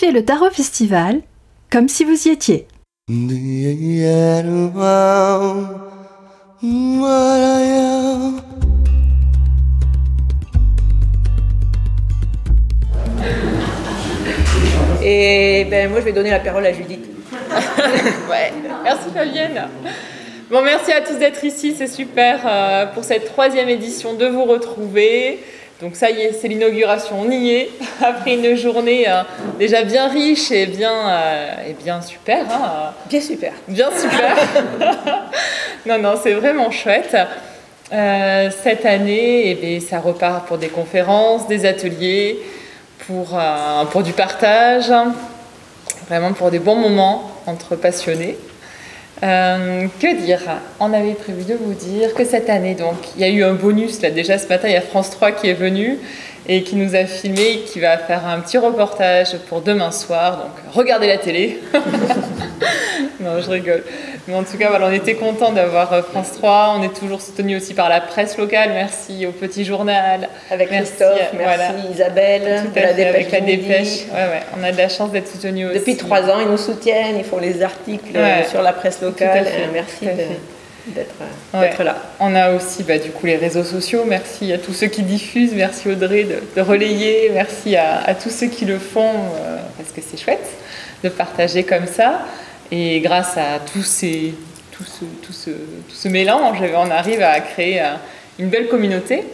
Vivez le Tarot Festival comme si vous y étiez. Et ben moi je vais donner la parole à Judith. ouais, merci Fabienne. Bon, merci à tous d'être ici, c'est super euh, pour cette troisième édition de vous retrouver. Donc ça y est, c'est l'inauguration, on y est, après une journée euh, déjà bien riche et bien, euh, et bien super. Hein, bien super. Bien super. non, non, c'est vraiment chouette. cette année, eh ça repart pour des conférences, des ateliers, pour, pour du partage, vraiment pour des bons moments entre passionnés. Euh, que dire? On avait prévu de vous dire que cette année, donc, il y a eu un bonus là déjà ce matin. Il y a France 3 qui est venu et qui nous a filmé, qui va faire un petit reportage pour demain soir. Donc, regardez la télé. non, je rigole. Mais en tout cas, voilà, on était content d'avoir euh, France 3. On est toujours soutenu aussi par la presse locale. Merci au Petit Journal. Avec Christophe, merci, Isabelle, la dépêche avec la dépêche. Ouais, ouais, on a de la chance d'être soutenu aussi. Depuis trois ans, ils nous soutiennent, ils font les articles euh, sur la presse locale. Merci d'être là. On a aussi bah, du coup les réseaux sociaux. Merci à tous ceux qui diffusent. Merci Audrey de, relayer. Merci à, tous ceux qui le font euh, parce que c'est chouette de partager comme ça. Et grâce à ces, tout, ce, tout, ce, tout ce mélange, on arrive à créer euh, une belle communauté.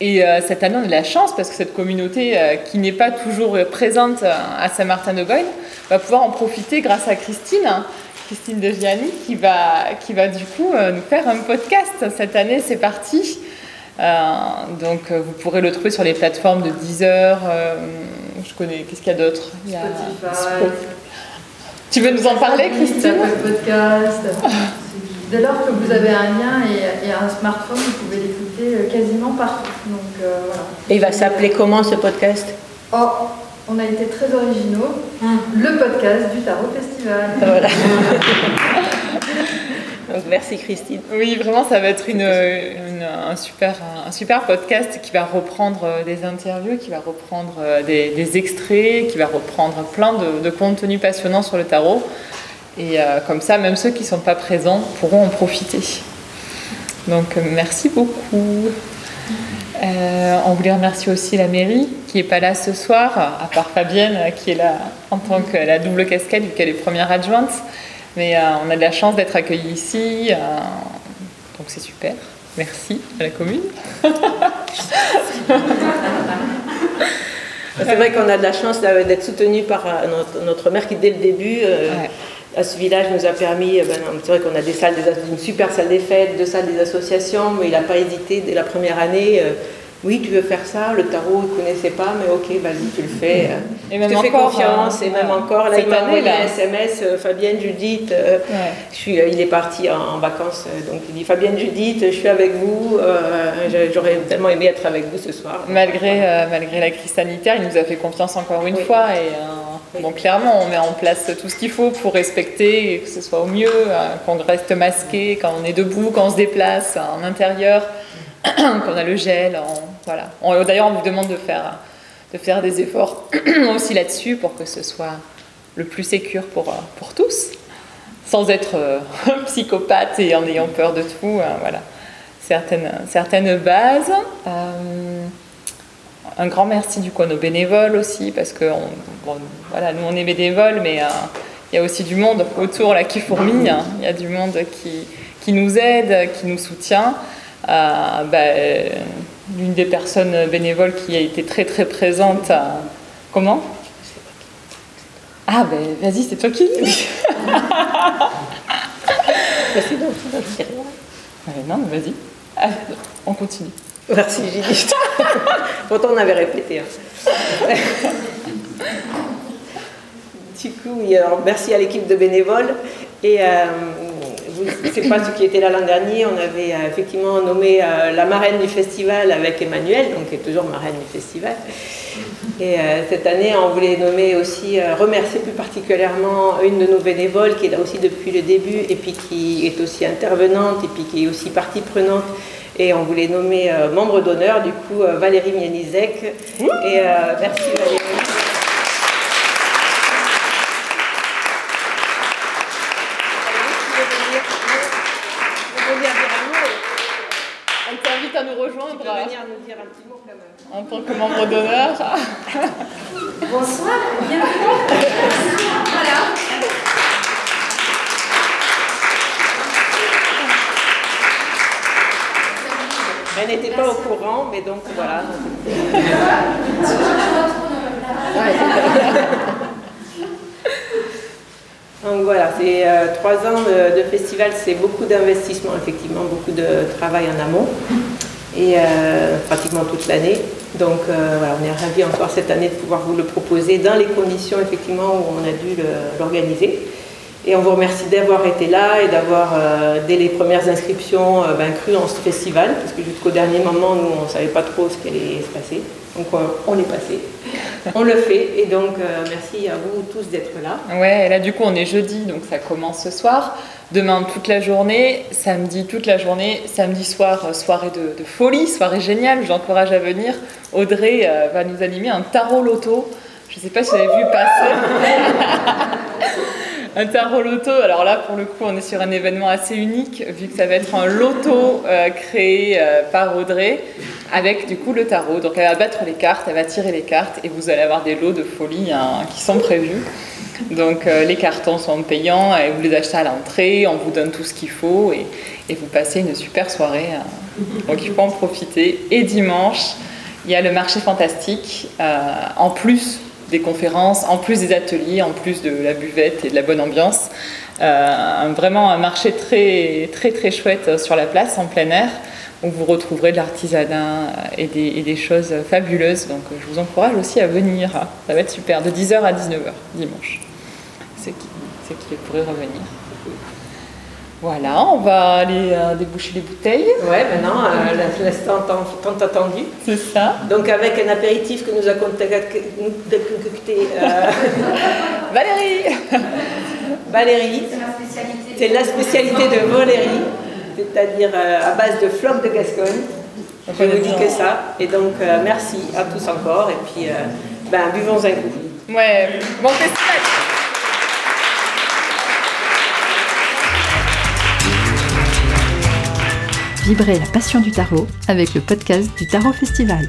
Et euh, cette année, on a de la chance parce que cette communauté euh, qui n'est pas toujours présente à Saint-Martin-de-Goyne va pouvoir en profiter grâce à Christine, Christine de Gianni, qui va, qui va du coup nous faire un podcast. Cette année, c'est parti. donc, vous pourrez le trouver sur les plateformes de Deezer. je connais, qu'est-ce qu'il y a d'autre? Spotify. Tu veux nous en parler, Christine podcast. Dès lors que vous avez un lien et, un smartphone, vous pouvez l'écouter euh, quasiment partout. Donc, euh, voilà. Et il va s'appeler comment ce podcast? Oh, on a été très originaux. Hum. Le podcast du Tarot Festival. Voilà. merci Christine. Oui, vraiment, ça va être une, un, super, un super podcast qui va reprendre euh, des interviews, qui va reprendre euh, des, extraits, qui va reprendre plein de, contenus passionnants sur le tarot. Et euh, comme ça, même ceux qui ne sont pas présents pourront en profiter. Donc, merci beaucoup. on voulait remercier aussi la mairie qui n'est pas là ce soir, à part Fabienne qui est là en tant que la double casquette vu qu'elle est première adjointe. Mais euh, on a de la chance d'être accueillis ici, euh, donc c'est super. Merci à la commune. c'est vrai qu'on a de la chance d'être soutenu par euh, notre, maire qui, dès le début, à ce village, nous a permis. Ben, c'est vrai qu'on a des salles, une super salle des fêtes, deux salles des associations, mais il n'a pas hésité dès la première année oui, tu veux faire ça, le tarot, il ne connaissait pas, mais ok, vas-y, tu le fais. Et même je te fais confiance, hein. et même encore, là, il m'a envoyé un SMS, euh, Fabienne, Judith, euh, je suis, euh, il est parti en, vacances, donc il dit, Fabienne, Judith, je suis avec vous, j'aurais tellement aimé être avec vous ce soir. Malgré, malgré la crise sanitaire, il nous a fait confiance encore une fois, et donc clairement, on met en place tout ce qu'il faut pour respecter, que ce soit au mieux, qu'on reste masqué quand on est debout, quand on se déplace en intérieur. qu'on a le gel. voilà. D'ailleurs, on vous demande de faire, de faire des efforts aussi là-dessus pour que ce soit le plus sécure pour, pour tous, sans être euh, psychopathe et en ayant peur de tout. Hein, voilà. Certaines, certaines bases. Euh, un grand merci du coup à nos bénévoles aussi, parce que voilà, nous on est bénévoles, mais euh, il y a aussi du monde autour là qui fourmille, hein. il y a du monde qui, qui nous aide, qui nous soutient. Euh, bah, l'une des personnes bénévoles qui a été très très présente. Comment Ah, ben vas-y, c'est toi qui dis. non, vas-y. Ah, on continue. Merci Judith. Pourtant on avait répété. Hein. du coup, alors, merci à l'équipe de bénévoles. Et euh, c'est pas ce qui était là l'an dernier. On avait euh, effectivement nommé euh, la marraine du festival avec Emmanuel, donc qui est toujours marraine du festival. Et euh, cette année, on voulait nommer aussi, remercier plus particulièrement une de nos bénévoles qui est là aussi depuis le début et puis qui est aussi intervenante et puis qui est aussi partie prenante. Et on voulait nommer membre d'honneur, du coup, Valérie Mianizek. Et merci Valérie. À nous dire un petit mot quand même. En tant que membre d'honneur. Bonsoir, bienvenue. voilà. Elle n'était pas au courant, mais donc voilà. Donc voilà, c'est euh, trois ans de, festival, c'est beaucoup d'investissement, effectivement, beaucoup de travail en amont, et euh, pratiquement toute l'année. Donc euh, voilà, on est ravis encore cette année de pouvoir vous le proposer dans les conditions, effectivement, où on a dû l'organiser. Et on vous remercie d'avoir été là et d'avoir, dès les premières inscriptions, ben, cru en ce festival, parce que jusqu'au dernier moment, nous, on ne savait pas trop ce qui allait se passer. Donc on, on est passé, on le fait, et donc euh, merci à vous tous d'être là. Ouais, et là du coup on est jeudi, donc ça commence ce soir. Demain toute la journée, samedi toute la journée, samedi soir, euh, soirée de, de folie, soirée géniale, j'encourage à venir. Audrey euh, va nous animer un tarot loto. Je ne sais pas si vous avez vu passer. un tarot loto, alors là pour le coup on est sur un événement assez unique, vu que ça va être un loto euh, créé euh, par Audrey, avec du coup le tarot. Donc elle va battre les cartes, elle va tirer les cartes, et vous allez avoir des lots de folie hein, qui sont prévus. Donc euh, les cartons sont payants, et vous les achetez à l'entrée, on vous donne tout ce qu'il faut, et, vous passez une super soirée. hein. Donc il faut en profiter. Et dimanche, il y a le marché fantastique, en plus des conférences, en plus des ateliers, en plus de la buvette et de la bonne ambiance. Euh, vraiment un marché très très très chouette euh, sur la place, en plein air, où vous retrouverez de l'artisanat et des, choses fabuleuses. Donc je vous encourage aussi à venir. Ça va être super, de 10h à 19h dimanche. C'est qui, c'est qui revenir. Voilà, on va aller euh, déboucher les bouteilles. Ouais, maintenant, euh, l'instant tant, tant attendu. C'est ça. Donc avec un apéritif que nous a concocté euh, Valérie Valérie. C'est ma spécialité. C'est la spécialité de Valérie, c'est-à-dire euh, à base de flocs de Gascogne. Je est dis que ça. Et donc euh, merci à tous encore. Et puis euh, ben, buvons un coup. Ouais, bon festival Vibrez la passion du tarot avec le podcast du Tarot Festival.